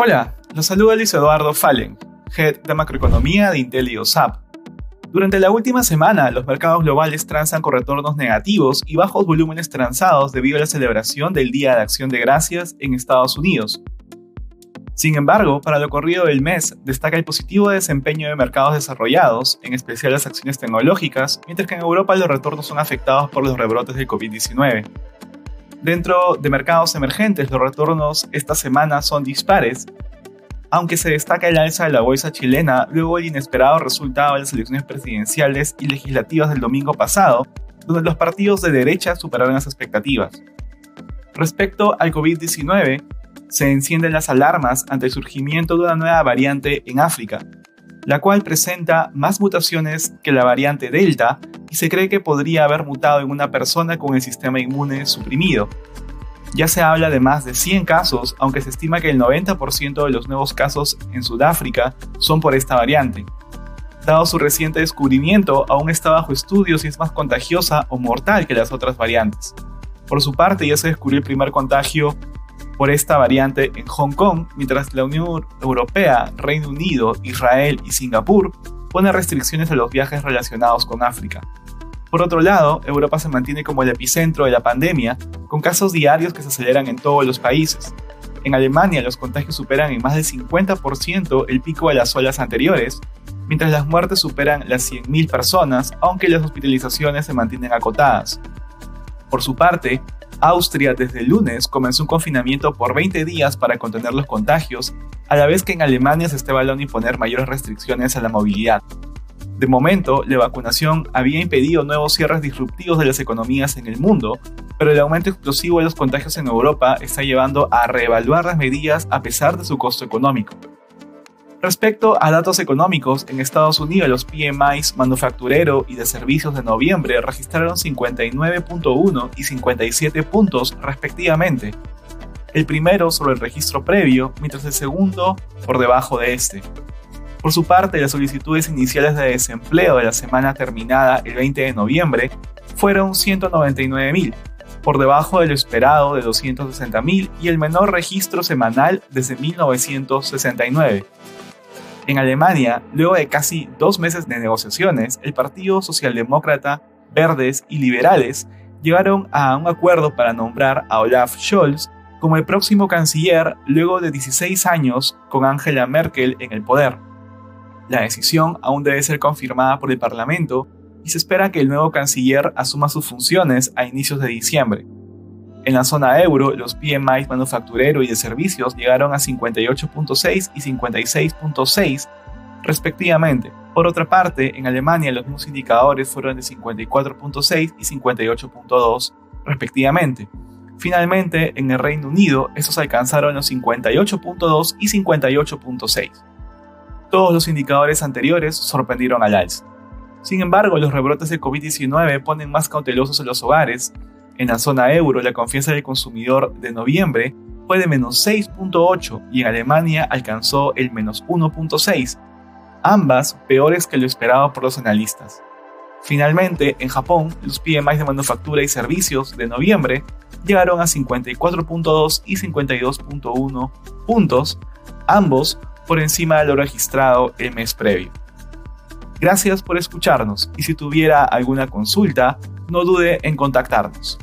Hola, los saluda Luis Eduardo Fallen, Head de Macroeconomía de Intel y OSAP. Durante la última semana, los mercados globales transan con retornos negativos y bajos volúmenes transados debido a la celebración del Día de Acción de Gracias en Estados Unidos. Sin embargo, para lo corrido del mes, destaca el positivo desempeño de mercados desarrollados, en especial las acciones tecnológicas, mientras que en Europa los retornos son afectados por los rebrotes del COVID-19. Dentro de mercados emergentes, los retornos esta semana son dispares, aunque se destaca el alza de la bolsa chilena luego del inesperado resultado de las elecciones presidenciales y legislativas del domingo pasado, donde los partidos de derecha superaron las expectativas. Respecto al COVID-19, se encienden las alarmas ante el surgimiento de una nueva variante en África, la cual presenta más mutaciones que la variante Delta y se cree que podría haber mutado en una persona con el sistema inmune suprimido. Ya se habla de más de 100 casos, aunque se estima que el 90% de los nuevos casos en Sudáfrica son por esta variante. Dado su reciente descubrimiento, aún está bajo estudio si es más contagiosa o mortal que las otras variantes. Por su parte, ya se descubrió el primer contagio por esta variante en Hong Kong, mientras la Unión Europea, Reino Unido, Israel y Singapur pone restricciones a los viajes relacionados con África. Por otro lado, Europa se mantiene como el epicentro de la pandemia, con casos diarios que se aceleran en todos los países. En Alemania los contagios superan en más del 50% el pico de las olas anteriores, mientras las muertes superan las 100.000 personas, aunque las hospitalizaciones se mantienen acotadas. Por su parte, Austria desde el lunes comenzó un confinamiento por 20 días para contener los contagios, a la vez que en Alemania se está evaluando imponer mayores restricciones a la movilidad. De momento, la vacunación había impedido nuevos cierres disruptivos de las economías en el mundo, pero el aumento explosivo de los contagios en Europa está llevando a reevaluar las medidas a pesar de su costo económico. Respecto a datos económicos, en Estados Unidos los PMIs manufacturero y de servicios de noviembre registraron 59.1 y 57 puntos respectivamente. El primero sobre el registro previo, mientras el segundo por debajo de este. Por su parte, las solicitudes iniciales de desempleo de la semana terminada el 20 de noviembre fueron 199.000, por debajo de esperado de 260.000 y el menor registro semanal desde 1969. En Alemania, luego de casi dos meses de negociaciones, el Partido Socialdemócrata, Verdes y Liberales llegaron a un acuerdo para nombrar a Olaf Scholz como el próximo canciller luego de 16 años con Angela Merkel en el poder. La decisión aún debe ser confirmada por el Parlamento y se espera que el nuevo canciller asuma sus funciones a inicios de diciembre. En la zona euro, los PMI manufacturero y de servicios llegaron a 58.6 y 56.6 respectivamente. Por otra parte, en Alemania los mismos indicadores fueron de 54.6 y 58.2 respectivamente. Finalmente, en el Reino Unido, estos alcanzaron los 58.2 y 58.6. Todos los indicadores anteriores sorprendieron al alza. Sin embargo, los rebrotes de COVID-19 ponen más cautelosos a los hogares en la zona euro, la confianza del consumidor de noviembre fue de menos 6.8 y en Alemania alcanzó el menos 1.6, ambas peores que lo esperado por los analistas. Finalmente, en Japón, los PMI de manufactura y servicios de noviembre llegaron a 54.2 y 52.1 puntos, ambos por encima de lo registrado el mes previo. Gracias por escucharnos y si tuviera alguna consulta, no dude en contactarnos.